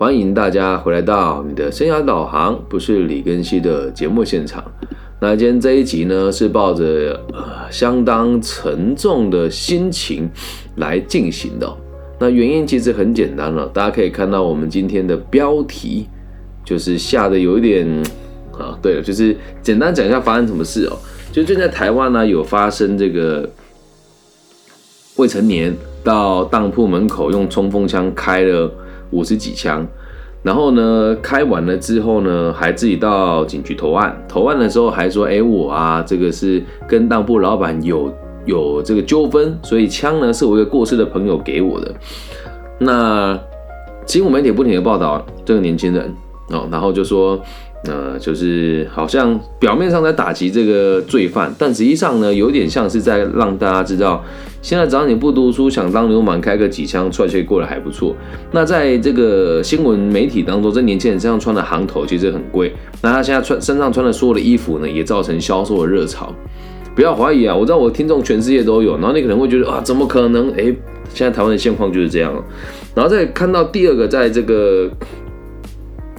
欢迎大家回来到你的生涯导航，不是李根熙的节目现场。那今天这一集呢，是抱着呃相当沉重的心情来进行的。那原因其实很简单了，大家可以看到我们今天的标题，就是下的有一点啊，对了，就是简单讲一下发生什么事哦。就最近在台湾呢，有发生这个未成年到当铺门口用冲锋枪开了。五十几枪，然后呢，开完了之后呢，还自己到警局投案。投案的时候还说：“哎，我啊，这个是跟当铺老板有有这个纠纷，所以枪呢是我一个过世的朋友给我的。”那新闻媒体不停的报道这个年轻人哦，然后就说。呃，就是好像表面上在打击这个罪犯，但实际上呢，有点像是在让大家知道，现在只要你不读书，想当流氓，开个几枪，帅帅过得还不错。那在这个新闻媒体当中，这年轻人身上穿的行头其实很贵，那他现在穿身上穿的所有的衣服呢，也造成销售的热潮。不要怀疑啊，我知道我听众全世界都有，然后你可能会觉得啊，怎么可能？哎，现在台湾的现况就是这样。然后再看到第二个，在这个。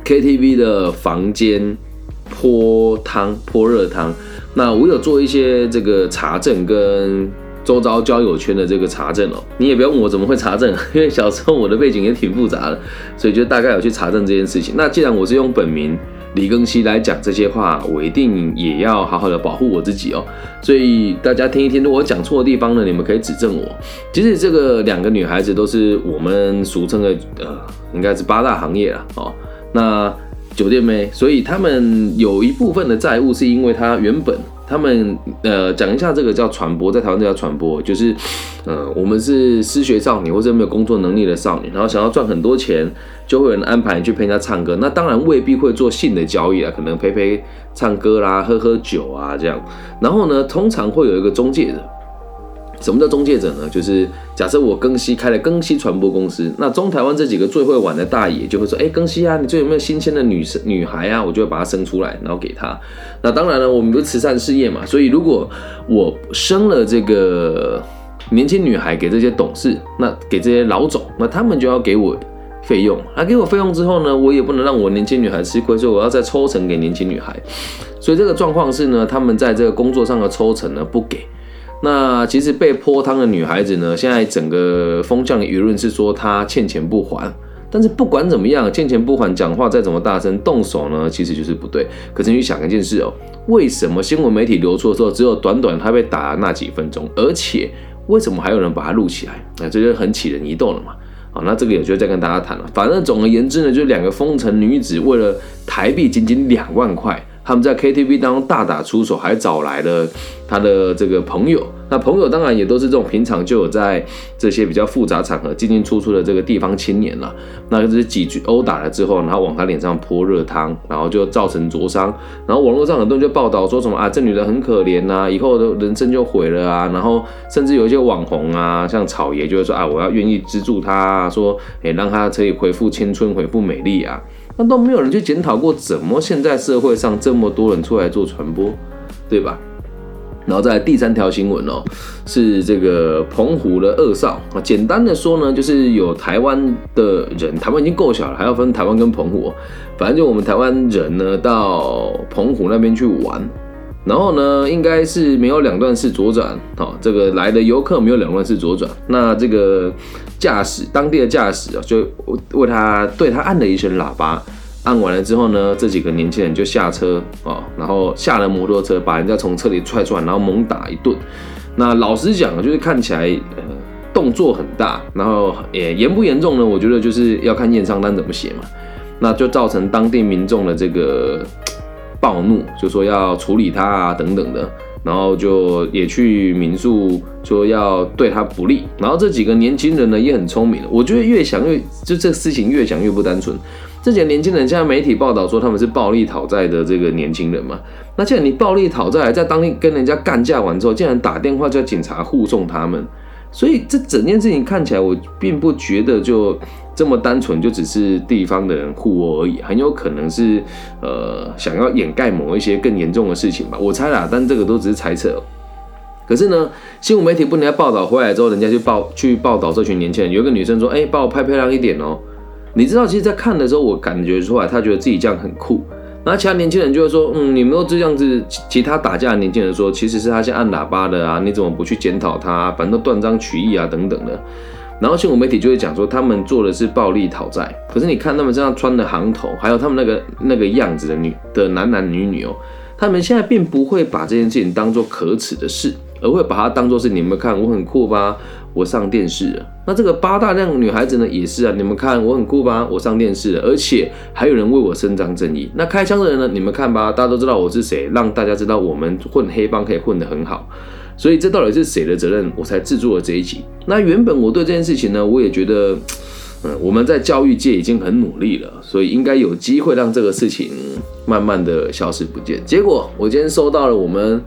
KTV 的房间泼汤泼热汤，那我有做一些这个查证跟周遭交友圈的这个查证哦。你也不要问我怎么会查证，因为小时候我的背景也挺复杂的，所以就大概有去查证这件事情。那既然我是用本名李庚希来讲这些话，我一定也要好好的保护我自己哦。所以大家听一听，如果讲错的地方呢，你们可以指正我。其实这个两个女孩子都是我们俗称的呃，应该是八大行业了哦。那酒店妹，所以他们有一部分的债务是因为他原本他们呃讲一下这个叫传播，在台湾这叫传播，就是呃我们是失学少女或者没有工作能力的少女，然后想要赚很多钱，就会有人安排你去陪人家唱歌，那当然未必会做性的交易啊，可能陪陪唱歌啦，喝喝酒啊这样，然后呢通常会有一个中介的。什么叫中介者呢？就是假设我更新开了更新传播公司，那中台湾这几个最会玩的大爷就会说：“哎，更新啊，你这有没有新鲜的女生女孩啊？我就会把她生出来，然后给她。那当然了，我们不是慈善事业嘛，所以如果我生了这个年轻女孩给这些董事，那给这些老总，那他们就要给我费用。那给我费用之后呢，我也不能让我年轻女孩吃亏，所以我要再抽成给年轻女孩。所以这个状况是呢，他们在这个工作上的抽成呢不给。那其实被泼汤的女孩子呢？现在整个风向舆论是说她欠钱不还，但是不管怎么样，欠钱不还，讲话再怎么大声，动手呢，其实就是不对。可是你想一件事哦，为什么新闻媒体流出的时候只有短短她被打那几分钟，而且为什么还有人把它录起来？那这就很起人疑窦了嘛。好，那这个有机会再跟大家谈了。反正总而言之呢，就两个风尘女子为了台币仅仅两万块。他们在 KTV 当中大打出手，还找来了他的这个朋友。那朋友当然也都是这种平常就有在这些比较复杂场合进进出出的这个地方青年了。那就是几句殴打了之后，然后往他脸上泼热汤，然后就造成灼伤。然后网络上很多人就报道说什么啊，这女的很可怜呐，以后的人生就毁了啊。然后甚至有一些网红啊，像草爷就会说啊，我要愿意资助她，说哎，让她可以恢复青春，恢复美丽啊。那都没有人去检讨过，怎么现在社会上这么多人出来做传播，对吧？然后在第三条新闻哦，是这个澎湖的二少啊。简单的说呢，就是有台湾的人，台湾已经够小了，还要分台湾跟澎湖。反正就我们台湾人呢，到澎湖那边去玩。然后呢，应该是没有两段式左转，好，这个来的游客没有两段式左转，那这个驾驶当地的驾驶啊，就为他对他按了一声喇叭，按完了之后呢，这几个年轻人就下车啊，然后下了摩托车，把人家从车里踹出来，然后猛打一顿。那老实讲，就是看起来呃动作很大，然后也严不严重呢？我觉得就是要看验伤单怎么写嘛，那就造成当地民众的这个。暴怒就说要处理他啊等等的，然后就也去民宿说要对他不利，然后这几个年轻人呢也很聪明，我觉得越想越就这事情越想越不单纯。这几个年轻人现在媒体报道说他们是暴力讨债的这个年轻人嘛，那既然你暴力讨债，在当地跟人家干架完之后，竟然打电话叫警察护送他们，所以这整件事情看起来我并不觉得就。这么单纯就只是地方的人互殴而已，很有可能是呃想要掩盖某一些更严重的事情吧，我猜啦，但这个都只是猜测。可是呢，新闻媒体不能在报道回来之后，人家去报去报道这群年轻人，有一个女生说：“哎，帮我拍漂亮一点哦。”你知道，其实，在看的时候，我感觉出来，她觉得自己这样很酷。那其他年轻人就会说，嗯，你们都这样子，其他打架的年轻人说，其实是他先按喇叭的啊，你怎么不去检讨他？反正断章取义啊，等等的。然后新闻媒体就会讲说，他们做的是暴力讨债。可是你看他们这样穿的行头，还有他们那个那个样子的女的男男女女哦，他们现在并不会把这件事情当做可耻的事，而会把它当做是你们看我很酷吧。我上电视了，那这个八大量女孩子呢也是啊，你们看我很酷吧？我上电视了，而且还有人为我伸张正义。那开枪的人呢？你们看吧，大家都知道我是谁，让大家知道我们混黑帮可以混得很好。所以这到底是谁的责任？我才制作了这一集。那原本我对这件事情呢，我也觉得，嗯，我们在教育界已经很努力了，所以应该有机会让这个事情慢慢的消失不见。结果我今天收到了我们。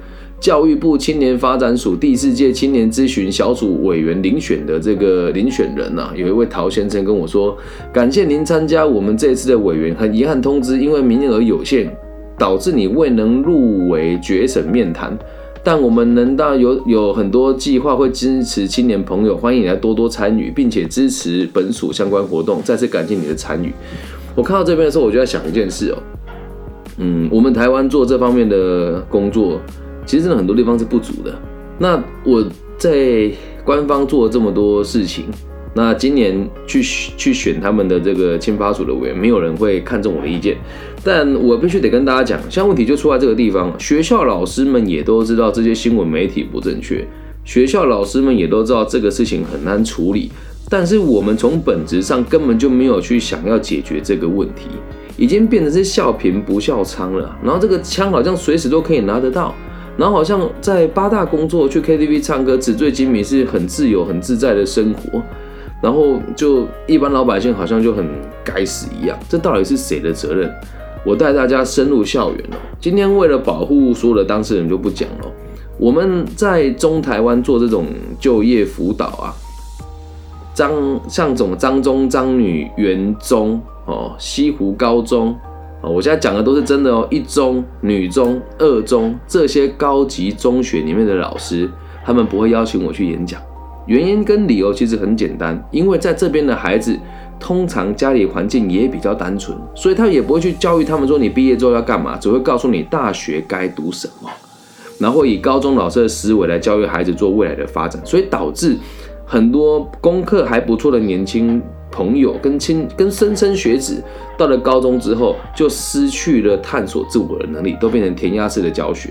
教育部青年发展署第四届青年咨询小组委员遴选的这个遴选人呐，有一位陶先生跟我说：“感谢您参加我们这次的委员，很遗憾通知，因为名额有限，导致你未能入围决审面谈。但我们能当然有有很多计划会支持青年朋友，欢迎你来多多参与，并且支持本署相关活动。再次感谢你的参与。我看到这边的时候，我就在想一件事哦，嗯，我们台湾做这方面的工作。其实真的很多地方是不足的。那我在官方做了这么多事情，那今年去去选他们的这个签发组的委员，没有人会看中我的意见。但我必须得跟大家讲，像问题就出在这个地方，学校老师们也都知道这些新闻媒体不正确，学校老师们也都知道这个事情很难处理。但是我们从本质上根本就没有去想要解决这个问题，已经变成是笑贫不笑娼了。然后这个枪好像随时都可以拿得到。然后好像在八大工作去 KTV 唱歌纸醉金迷是很自由很自在的生活，然后就一般老百姓好像就很该死一样，这到底是谁的责任？我带大家深入校园哦。今天为了保护所有的当事人就不讲了。我们在中台湾做这种就业辅导啊，张像这种张中张女元中哦，西湖高中。我现在讲的都是真的哦，一中、女中、二中这些高级中学里面的老师，他们不会邀请我去演讲。原因跟理由其实很简单，因为在这边的孩子通常家里环境也比较单纯，所以他也不会去教育他们说你毕业之后要干嘛，只会告诉你大学该读什么，然后以高中老师的思维来教育孩子做未来的发展，所以导致很多功课还不错的年轻。朋友跟亲跟莘莘学子到了高中之后，就失去了探索自我的能力，都变成填鸭式的教学。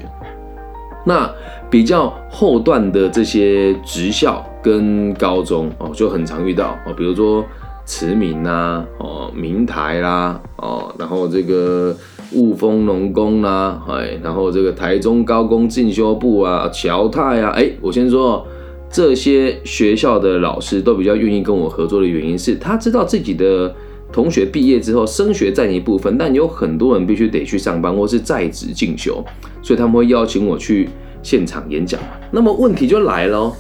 那比较后段的这些职校跟高中哦，就很常遇到哦，比如说慈明啦，哦明台啦，哦，然后这个雾峰农工啦，哎，然后这个台中高工进修部啊，侨泰啊，哎，我先说。这些学校的老师都比较愿意跟我合作的原因是他知道自己的同学毕业之后升学占一部分，但有很多人必须得去上班或是在职进修，所以他们会邀请我去现场演讲。那么问题就来了，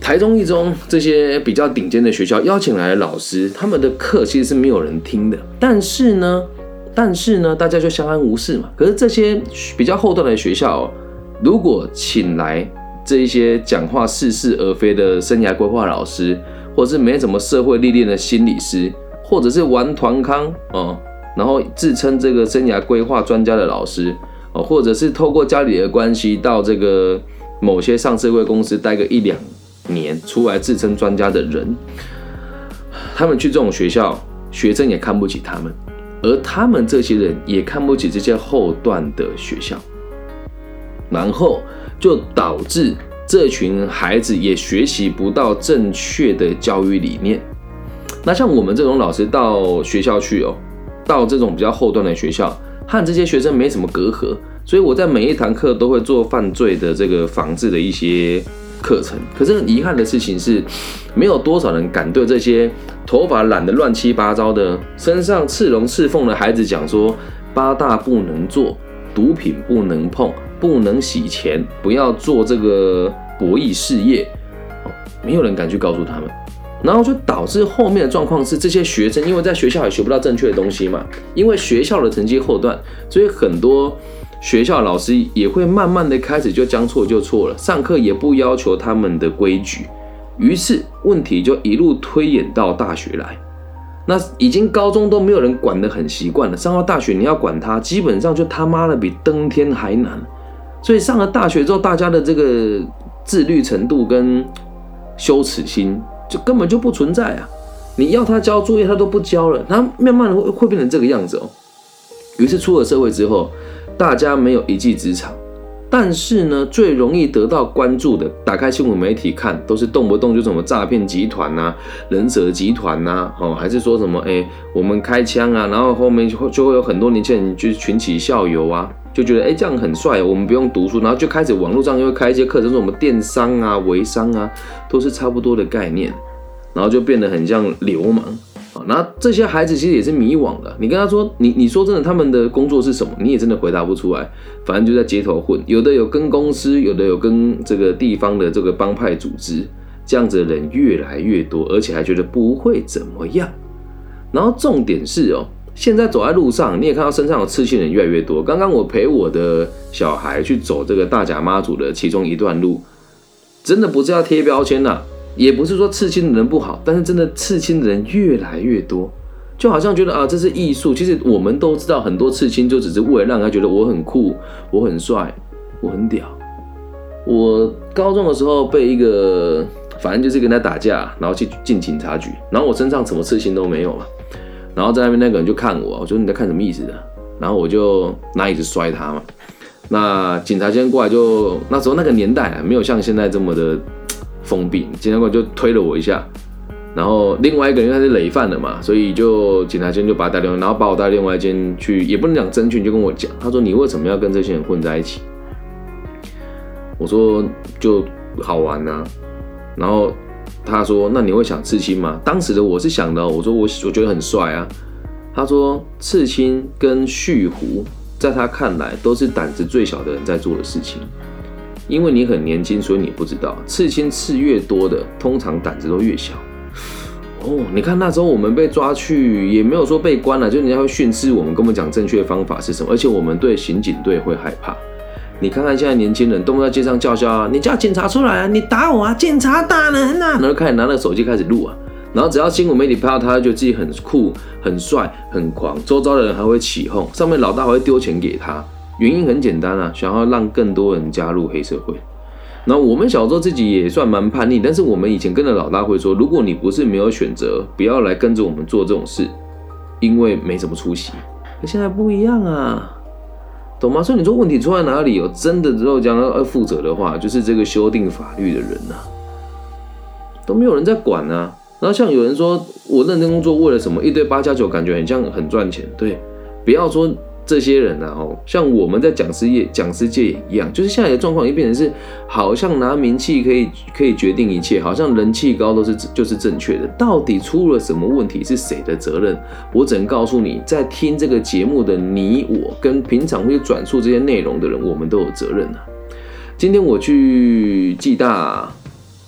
台中一中这些比较顶尖的学校邀请来的老师，他们的课其实是没有人听的。但是呢，但是呢，大家就相安无事嘛。可是这些比较后段的学校，如果请来。这一些讲话似是而非的生涯规划老师，或者是没什么社会历练的心理师，或者是玩团康哦，然后自称这个生涯规划专家的老师哦，或者是透过家里的关系到这个某些上市会公司待个一两年，出来自称专家的人，他们去这种学校，学生也看不起他们，而他们这些人也看不起这些后段的学校，然后。就导致这群孩子也学习不到正确的教育理念。那像我们这种老师到学校去哦，到这种比较后端的学校，和这些学生没什么隔阂，所以我在每一堂课都会做犯罪的这个防治的一些课程。可是很遗憾的事情是，没有多少人敢对这些头发染得乱七八糟的、身上刺龙刺凤的孩子讲说：八大不能做，毒品不能碰。不能洗钱，不要做这个博弈事业，没有人敢去告诉他们，然后就导致后面的状况是，这些学生因为在学校也学不到正确的东西嘛，因为学校的成绩后段，所以很多学校老师也会慢慢的开始就将错就错了，上课也不要求他们的规矩，于是问题就一路推演到大学来，那已经高中都没有人管得很习惯了，上到大学你要管他，基本上就他妈的比登天还难。所以上了大学之后，大家的这个自律程度跟羞耻心就根本就不存在啊！你要他交作业，他都不交了，他慢慢的会会变成这个样子哦。于是出了社会之后，大家没有一技之长。但是呢，最容易得到关注的，打开新闻媒体看，都是动不动就什么诈骗集团呐、忍者集团呐，哦，还是说什么哎，我们开枪啊，然后后面就会就会有很多年轻人就群起效尤啊，就觉得哎这样很帅，我们不用读书，然后就开始网络上又开一些课程，什么电商啊、微商啊，都是差不多的概念，然后就变得很像流氓。那这些孩子其实也是迷惘的。你跟他说，你你说真的，他们的工作是什么？你也真的回答不出来。反正就在街头混，有的有跟公司，有的有跟这个地方的这个帮派组织，这样子的人越来越多，而且还觉得不会怎么样。然后重点是哦，现在走在路上，你也看到身上有刺青的人越来越多。刚刚我陪我的小孩去走这个大甲妈祖的其中一段路，真的不是要贴标签呐。也不是说刺青的人不好，但是真的刺青的人越来越多，就好像觉得啊，这是艺术。其实我们都知道，很多刺青就只是为了让他觉得我很酷、我很帅、我很屌。我高中的时候被一个，反正就是跟他打架，然后去进警察局，然后我身上什么刺青都没有嘛，然后在那边那个人就看我，我说你在看什么意思的？然后我就拿椅子摔他嘛。那警察先过来，就那时候那个年代啊，没有像现在这么的。封闭，检察官就推了我一下，然后另外一个人他是累犯了嘛，所以就警察先就把他带另外，然后把我带到另外一间去，也不能讲侦讯，就跟我讲，他说你为什么要跟这些人混在一起？我说就好玩呐，然后他说那你会想刺青吗？当时的我是想的，我说我我觉得很帅啊。他说刺青跟蓄胡，在他看来都是胆子最小的人在做的事情。因为你很年轻，所以你不知道刺青刺越多的，通常胆子都越小。哦，你看那时候我们被抓去，也没有说被关了，就人家会训斥我们，跟我们讲正确的方法是什么，而且我们对刑警队会害怕。你看看现在年轻人，动不动在街上叫嚣啊，你叫警察出来啊，你打我啊，警察打人啊，然后开始拿那个手机开始录啊，然后只要新闻媒体拍到他，就自己很酷、很帅、很狂，周遭的人还会起哄，上面老大还会丢钱给他。原因很简单啊，想要让更多人加入黑社会。那我们小时候自己也算蛮叛逆，但是我们以前跟着老大会说，如果你不是没有选择，不要来跟着我们做这种事，因为没什么出息。可现在不一样啊，懂吗？所以你说问题出在哪里？有真的之后将要负责的话，就是这个修订法律的人呐，都没有人在管啊。然后像有人说我认真工作为了什么？一堆八加九，感觉很像很赚钱。对，不要说。这些人呢，哦，像我们在讲师业、讲师界也一样，就是现在的状况已经变成是，好像拿名气可以可以决定一切，好像人气高都是就是正确的。到底出了什么问题，是谁的责任？我只能告诉你，在听这个节目的你我，跟平常会转述这些内容的人，我们都有责任啊。今天我去暨大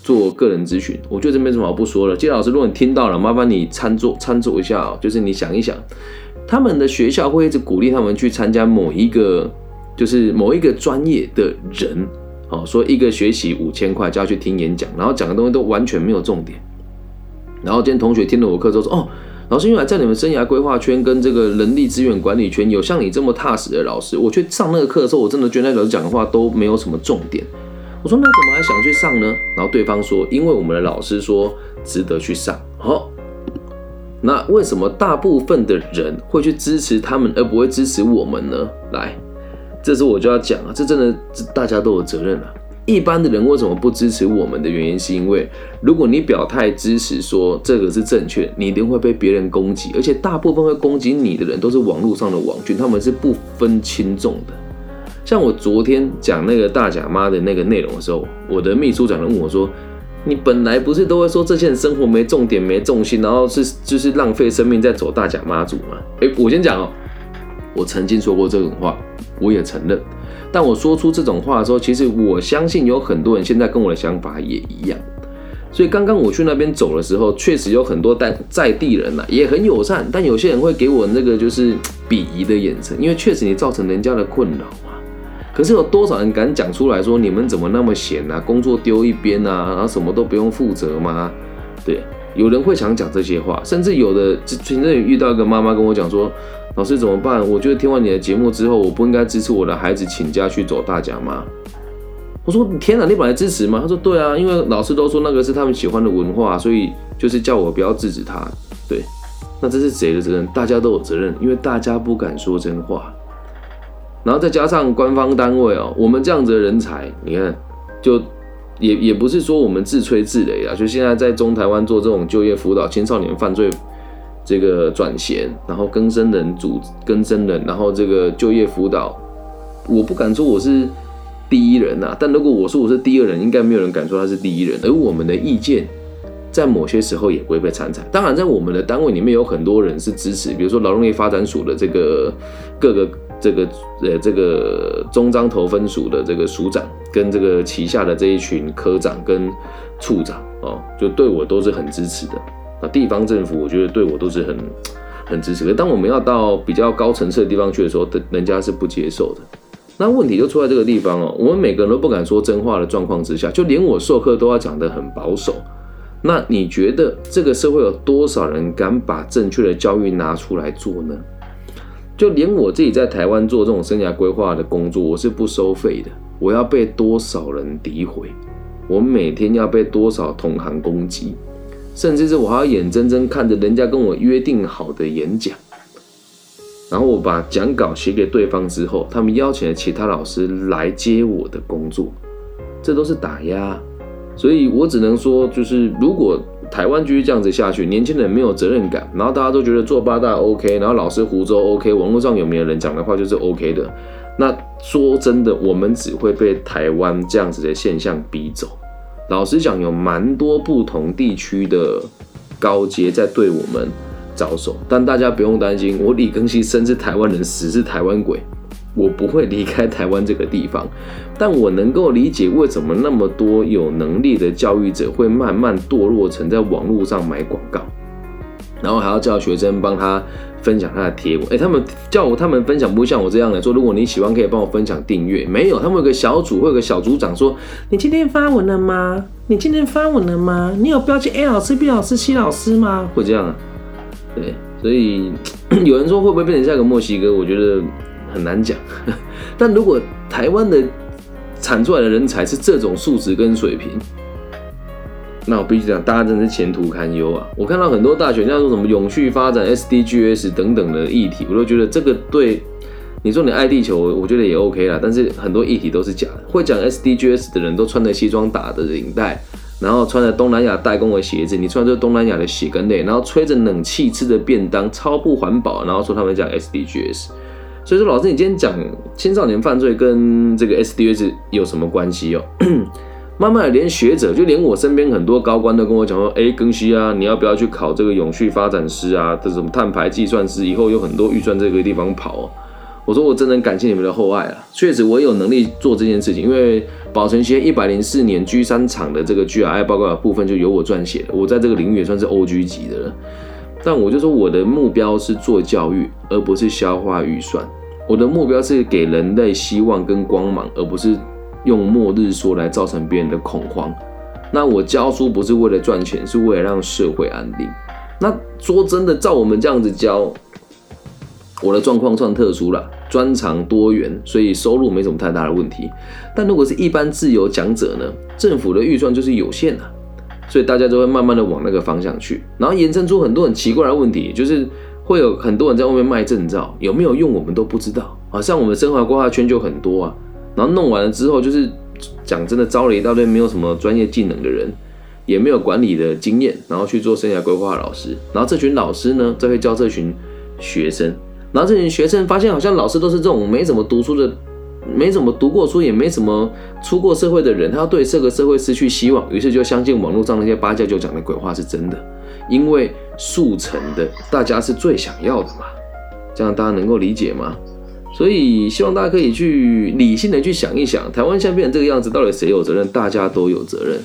做个人咨询，我觉得这没什么好不说了。季老师，如果你听到了，麻烦你参作参作一下哦，就是你想一想。他们的学校会一直鼓励他们去参加某一个，就是某一个专业的人，哦，说一个学期五千块就要去听演讲，然后讲的东西都完全没有重点。然后今天同学听了我课之后说，哦，老师，原来在你们生涯规划圈跟这个人力资源管理圈有像你这么踏实的老师。我去上那个课的时候，我真的觉得那老师讲的话都没有什么重点。我说那怎么还想去上呢？然后对方说，因为我们的老师说值得去上。好。那为什么大部分的人会去支持他们，而不会支持我们呢？来，这时我就要讲啊，这真的大家都有责任了。一般的人为什么不支持我们的原因，是因为如果你表态支持说这个是正确，你一定会被别人攻击，而且大部分会攻击你的人都是网络上的网军，他们是不分轻重的。像我昨天讲那个大甲妈的那个内容的时候，我的秘书长问我说。你本来不是都会说这些人生活没重点、没重心，然后是就是浪费生命在走大甲妈祖吗？哎，我先讲哦，我曾经说过这种话，我也承认。但我说出这种话的时候，其实我相信有很多人现在跟我的想法也一样。所以刚刚我去那边走的时候，确实有很多在在地人呐，也很友善，但有些人会给我那个就是鄙夷的眼神，因为确实你造成人家的困扰。可是有多少人敢讲出来说你们怎么那么闲啊？工作丢一边啊，然后什么都不用负责吗？对，有人会想讲这些话，甚至有的前阵遇到一个妈妈跟我讲说：“老师怎么办？我觉得听完你的节目之后，我不应该支持我的孩子请假去走大奖吗？”我说：“天哪，你本来支持吗？”他说：“对啊，因为老师都说那个是他们喜欢的文化，所以就是叫我不要制止他。”对，那这是谁的责任？大家都有责任，因为大家不敢说真话。然后再加上官方单位哦，我们这样子的人才，你看，就也也不是说我们自吹自擂啊，就现在在中台湾做这种就业辅导、青少年犯罪这个转衔，然后更生人组更生人，然后这个就业辅导，我不敢说我是第一人呐，但如果我说我是第二人，应该没有人敢说他是第一人，而我们的意见。在某些时候也不会被参采。当然，在我们的单位里面有很多人是支持，比如说劳动力发展署的这个各个这个呃这个中章头分署的这个署长，跟这个旗下的这一群科长跟处长哦，就对我都是很支持的。那地方政府，我觉得对我都是很很支持。可当我们要到比较高层次的地方去的时候，人家是不接受的。那问题就出在这个地方哦，我们每个人都不敢说真话的状况之下，就连我授课都要讲得很保守。那你觉得这个社会有多少人敢把正确的教育拿出来做呢？就连我自己在台湾做这种生涯规划的工作，我是不收费的。我要被多少人诋毁？我每天要被多少同行攻击？甚至是我还要眼睁睁看着人家跟我约定好的演讲，然后我把讲稿写给对方之后，他们邀请了其他老师来接我的工作，这都是打压。所以我只能说，就是如果台湾继续这样子下去，年轻人没有责任感，然后大家都觉得做八大 OK，然后老师湖州 OK，网络上有名的人讲的话就是 OK 的，那说真的，我们只会被台湾这样子的现象逼走。老实讲，有蛮多不同地区的高阶在对我们招手，但大家不用担心，我李庚希生是台湾人，死是台湾鬼。我不会离开台湾这个地方，但我能够理解为什么那么多有能力的教育者会慢慢堕落成在网络上买广告，然后还要叫学生帮他分享他的贴文。哎，他们叫我他们分享，不会像我这样的说，如果你喜欢可以帮我分享订阅。没有，他们有个小组，会有个小组长说，你今天发文了吗？你今天发文了吗？你有标记 A 老师、B 老师、C 老师吗？会这样啊？对，所以 有人说会不会变成下一个墨西哥？我觉得。很难讲，但如果台湾的产出来的人才是这种素质跟水平，那我必须讲，大家真是前途堪忧啊！我看到很多大学，像说什么永续发展、SDGs 等等的议题，我都觉得这个对你说你爱地球，我觉得也 OK 啦。但是很多议题都是假的，会讲 SDGs 的人都穿着西装打的领带，然后穿着东南亚代工的鞋子，你穿着东南亚的鞋跟类，然后吹着冷气吃着便当，超不环保，然后说他们讲 SDGs。所以说，老师，你今天讲青少年犯罪跟这个 SDS 有什么关系哦？慢慢的，连学者，就连我身边很多高官都跟我讲说：“哎，庚希啊，你要不要去考这个永续发展师啊？这什么碳排计算师？以后有很多预算这个地方跑。”哦。”我说：“我真的感谢你们的厚爱啊！确实，我有能力做这件事情，因为保存协一百零四年 G 三厂的这个 GRI 报告的部分就由我撰写的，我在这个领域也算是 OG 级的了。”但我就说我的目标是做教育，而不是消化预算。我的目标是给人类希望跟光芒，而不是用末日说来造成别人的恐慌。那我教书不是为了赚钱，是为了让社会安定。那说真的，照我们这样子教，我的状况算特殊了，专长多元，所以收入没什么太大的问题。但如果是一般自由讲者呢？政府的预算就是有限的。所以大家都会慢慢的往那个方向去，然后延伸出很多很奇怪的问题，就是会有很多人在外面卖证照，有没有用我们都不知道啊。像我们生活规划圈就很多啊，然后弄完了之后，就是讲真的招了一大堆没有什么专业技能的人，也没有管理的经验，然后去做生涯规划老师，然后这群老师呢，再会教这群学生，然后这群学生发现好像老师都是这种没怎么读书的。没怎么读过书，也没怎么出过社会的人，他要对这个社会失去希望，于是就相信网络上那些八戒就讲的鬼话是真的，因为速成的大家是最想要的嘛，这样大家能够理解吗？所以希望大家可以去理性的去想一想，台湾现在变成这个样子，到底谁有责任？大家都有责任。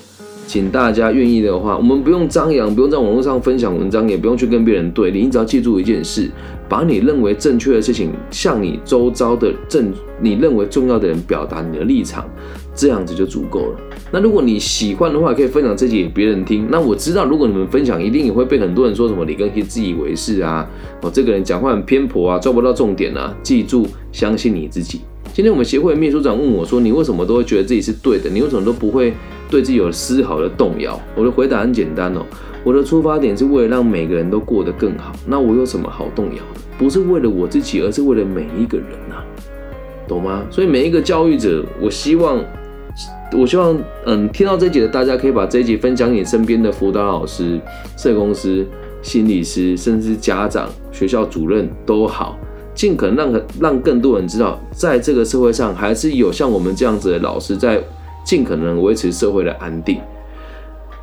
请大家愿意的话，我们不用张扬，不用在网络上分享文章，也不用去跟别人对你，只要记住一件事：把你认为正确的事情向你周遭的正你认为重要的人表达你的立场，这样子就足够了。那如果你喜欢的话，可以分享这集给别人听。那我知道，如果你们分享，一定也会被很多人说什么李根熙自以为是啊，哦，这个人讲话很偏颇啊，抓不到重点啊。记住，相信你自己。今天我们协会秘书长问我说：“你为什么都会觉得自己是对的？你为什么都不会对自己有丝毫的动摇？”我的回答很简单哦，我的出发点是为了让每个人都过得更好。那我有什么好动摇的？不是为了我自己，而是为了每一个人呐，懂吗？所以每一个教育者，我希望。我希望，嗯，听到这集的大家可以把这一集分享给身边的辅导老师、社工师、心理师，甚至家长、学校主任都好，尽可能让让更多人知道，在这个社会上还是有像我们这样子的老师在尽可能维持社会的安定，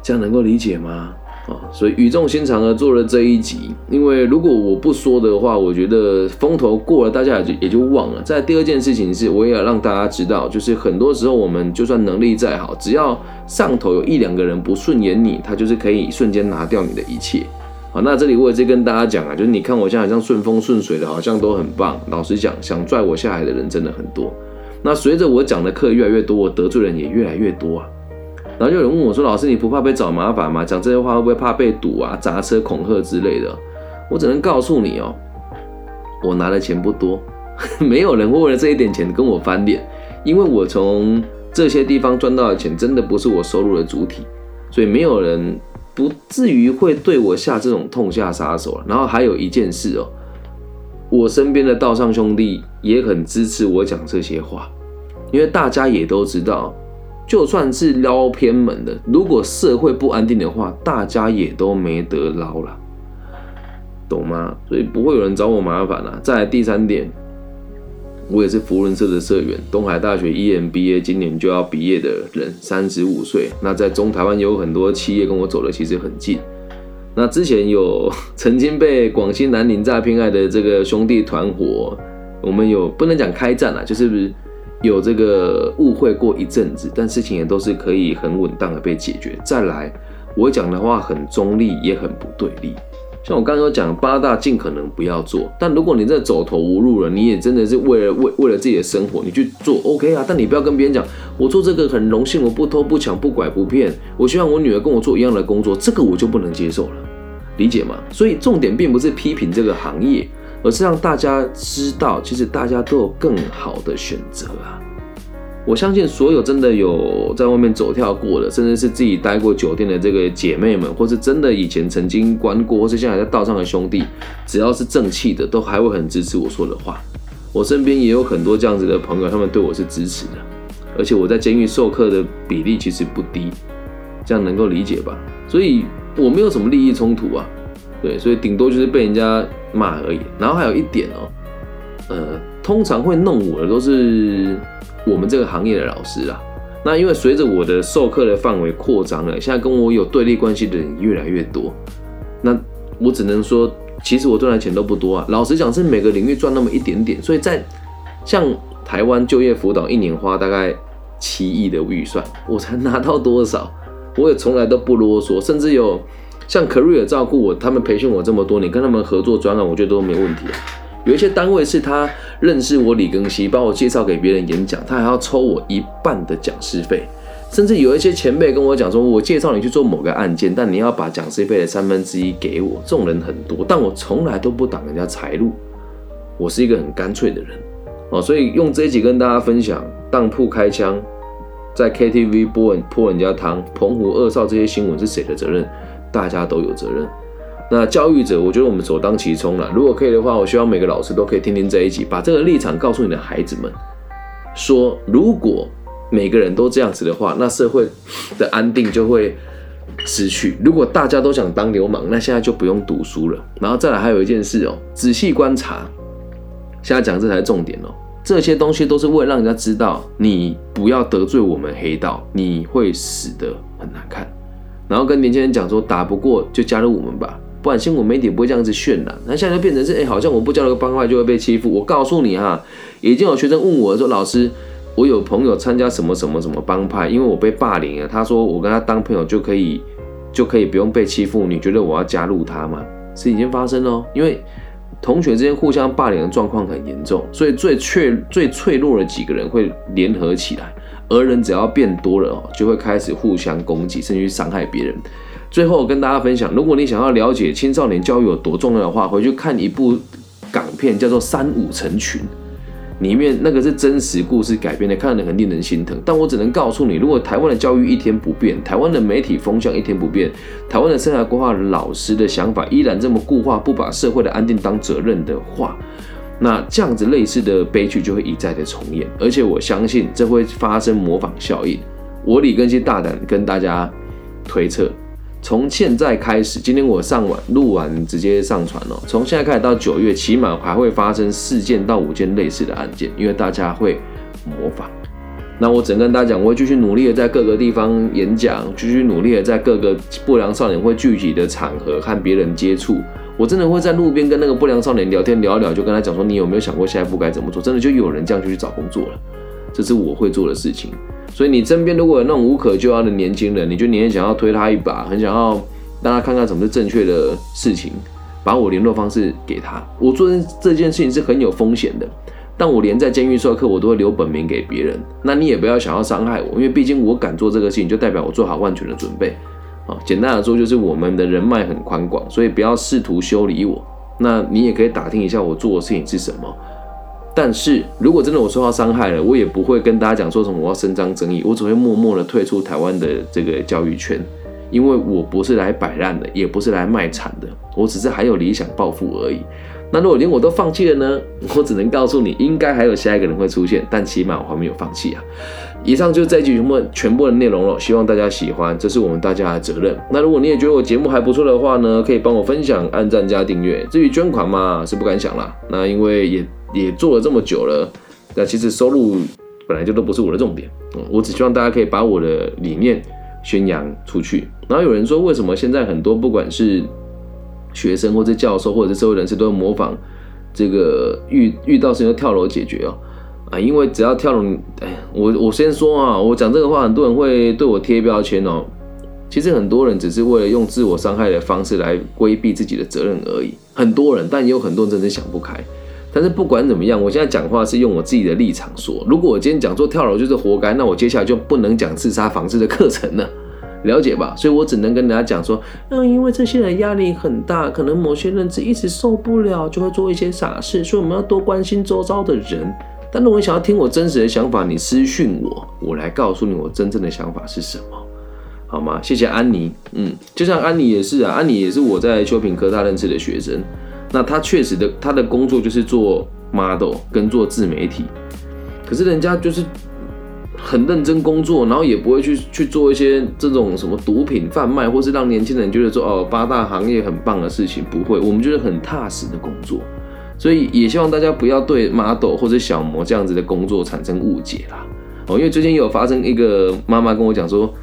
这样能够理解吗？啊，所以语重心长的做了这一集，因为如果我不说的话，我觉得风头过了，大家也就也就忘了。在第二件事情是，我也要让大家知道，就是很多时候我们就算能力再好，只要上头有一两个人不顺眼你，他就是可以瞬间拿掉你的一切。好，那这里我也是跟大家讲啊，就是你看我现在好像顺风顺水的，好像都很棒。老实讲，想拽我下来的人真的很多。那随着我讲的课越来越多，我得罪人也越来越多啊。然后就有人问我说：“老师，你不怕被找麻烦吗？讲这些话会不会怕被堵啊、砸车、恐吓之类的？”我只能告诉你哦，我拿的钱不多，没有人会为了这一点钱跟我翻脸，因为我从这些地方赚到的钱真的不是我收入的主体，所以没有人不至于会对我下这种痛下杀手。然后还有一件事哦，我身边的道上兄弟也很支持我讲这些话，因为大家也都知道。就算是捞偏门的，如果社会不安定的话，大家也都没得捞了，懂吗？所以不会有人找我麻烦了。再来第三点，我也是福伦社的社员，东海大学 EMBA 今年就要毕业的人，三十五岁。那在中台湾有很多企业跟我走的其实很近。那之前有曾经被广西南宁诈骗案的这个兄弟团伙，我们有不能讲开战了，就是。有这个误会过一阵子，但事情也都是可以很稳当的被解决。再来，我讲的话很中立，也很不对立。像我刚刚讲八大，尽可能不要做。但如果你真的走投无路了，你也真的是为了为为了自己的生活，你去做 OK 啊。但你不要跟别人讲，我做这个很荣幸，我不偷不抢不拐不骗。我希望我女儿跟我做一样的工作，这个我就不能接受了，理解吗？所以重点并不是批评这个行业。而是让大家知道，其实大家都有更好的选择啊！我相信所有真的有在外面走跳过的，甚至是自己待过酒店的这个姐妹们，或是真的以前曾经关过，或是现在在道上的兄弟，只要是正气的，都还会很支持我说的话。我身边也有很多这样子的朋友，他们对我是支持的，而且我在监狱授课的比例其实不低，这样能够理解吧？所以我没有什么利益冲突啊。对，所以顶多就是被人家骂而已。然后还有一点哦，呃，通常会弄我的都是我们这个行业的老师啦。那因为随着我的授课的范围扩张了，现在跟我有对立关系的人越来越多。那我只能说，其实我赚的钱都不多啊。老实讲，是每个领域赚那么一点点。所以在像台湾就业辅导，一年花大概七亿的预算，我才拿到多少？我也从来都不啰嗦，甚至有。像 Career 照顾我，他们培训我这么多年，跟他们合作专案，我觉得都没问题。有一些单位是他认识我李庚希，把我介绍给别人演讲，他还要抽我一半的讲师费。甚至有一些前辈跟我讲说，我介绍你去做某个案件，但你要把讲师费的三分之一给我。这种人很多，但我从来都不挡人家财路，我是一个很干脆的人哦。所以用这一集跟大家分享，当铺开枪，在 KTV 播泼人家汤，澎湖二少这些新闻是谁的责任？大家都有责任。那教育者，我觉得我们首当其冲了。如果可以的话，我希望每个老师都可以听听在一起，把这个立场告诉你的孩子们，说如果每个人都这样子的话，那社会的安定就会失去。如果大家都想当流氓，那现在就不用读书了。然后再来还有一件事哦，仔细观察，现在讲这才是重点哦。这些东西都是为了让人家知道，你不要得罪我们黑道，你会死得很难看。然后跟年轻人讲说，打不过就加入我们吧，不然新闻媒体不会这样子渲染。那现在就变成是，哎，好像我不加入个帮派就会被欺负。我告诉你哈，已经有学生问我说，老师，我有朋友参加什么什么什么帮派，因为我被霸凌了。他说我跟他当朋友就可以，就可以不用被欺负。你觉得我要加入他吗？是已经发生了，因为同学之间互相霸凌的状况很严重，所以最脆最脆弱的几个人会联合起来。而人只要变多了哦，就会开始互相攻击，甚至于伤害别人。最后跟大家分享，如果你想要了解青少年教育有多重要的话，回去看一部港片，叫做《三五成群》。里面那个是真实故事改编的，看了很令人心疼。但我只能告诉你，如果台湾的教育一天不变，台湾的媒体风向一天不变，台湾的生涯规划老师的想法依然这么固化，不把社会的安定当责任的话，那这样子类似的悲剧就会一再的重演。而且我相信这会发生模仿效应。我李根新大胆跟大家推测。从现在开始，今天我上完录完直接上传了。从现在开始到九月，起码还会发生四件到五件类似的案件，因为大家会模仿。那我只能跟大家讲，我会继续努力的在各个地方演讲，继续努力的在各个不良少年会聚集的场合和别人接触。我真的会在路边跟那个不良少年聊天聊一聊，就跟他讲说，你有没有想过下一步该怎么做？真的就有人这样就去找工作了，这是我会做的事情。所以你身边如果有那种无可救药的年轻人，你就你也想要推他一把，很想要让他看看什么是正确的事情，把我联络方式给他。我做这件事情是很有风险的，但我连在监狱授课我都会留本名给别人。那你也不要想要伤害我，因为毕竟我敢做这个事情，就代表我做好万全的准备。啊，简单的说就是我们的人脉很宽广，所以不要试图修理我。那你也可以打听一下我做的事情是什么。但是如果真的我受到伤害了，我也不会跟大家讲说什么我要伸张正义，我只会默默的退出台湾的这个教育圈，因为我不是来摆烂的，也不是来卖惨的，我只是还有理想抱负而已。那如果连我都放弃了呢？我只能告诉你，应该还有下一个人会出现，但起码我还没有放弃啊。以上就是这一集全部全部的内容了，希望大家喜欢，这是我们大家的责任。那如果你也觉得我节目还不错的话呢，可以帮我分享、按赞加订阅。至于捐款嘛，是不敢想了。那因为也。也做了这么久了，那其实收入本来就都不是我的重点，我只希望大家可以把我的理念宣扬出去。然后有人说，为什么现在很多不管是学生或者教授或者是社会人士都模仿这个遇遇到事情跳楼解决哦？啊，因为只要跳楼，哎，我我先说啊，我讲这个话，很多人会对我贴标签哦。其实很多人只是为了用自我伤害的方式来规避自己的责任而已。很多人，但也有很多人真的想不开。但是不管怎么样，我现在讲话是用我自己的立场说。如果我今天讲说跳楼就是活该，那我接下来就不能讲自杀防治的课程了，了解吧？所以我只能跟大家讲说，嗯，因为这些人压力很大，可能某些人只一直受不了，就会做一些傻事，所以我们要多关心周遭的人。但如果你想要听我真实的想法，你私讯我，我来告诉你我真正的想法是什么，好吗？谢谢安妮，嗯，就像安妮也是啊，安妮也是我在修平科大认识的学生。那他确实的，他的工作就是做 model 跟做自媒体，可是人家就是很认真工作，然后也不会去去做一些这种什么毒品贩卖，或是让年轻人觉得说哦八大行业很棒的事情，不会，我们就是很踏实的工作，所以也希望大家不要对 model 或者小模这样子的工作产生误解啦。哦，因为最近有发生一个妈妈跟我讲说。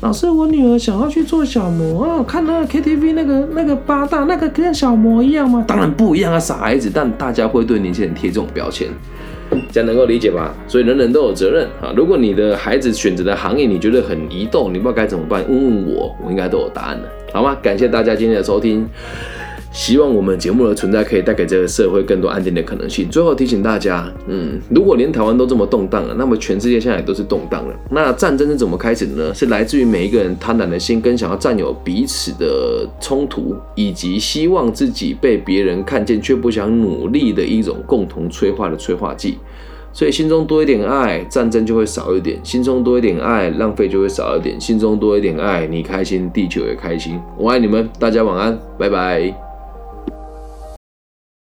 老师，我女儿想要去做小模啊，看那个 KTV 那个那个八大那个跟小模一样吗？当然不一样啊，傻孩子。但大家会对年轻人贴这种标签，这样能够理解吧？所以人人都有责任啊。如果你的孩子选择的行业你觉得很移动，你不知道该怎么办，问问我，我应该都有答案的，好吗？感谢大家今天的收听。希望我们节目的存在可以带给这个社会更多安定的可能性。最后提醒大家，嗯，如果连台湾都这么动荡了，那么全世界现在都是动荡了。那战争是怎么开始的呢？是来自于每一个人贪婪的心跟想要占有彼此的冲突，以及希望自己被别人看见却不想努力的一种共同催化的催化剂。所以心中多一点爱，战争就会少一点；心中多一点爱，浪费就会少一点；心中多一点爱，你开心，地球也开心。我爱你们，大家晚安，拜拜。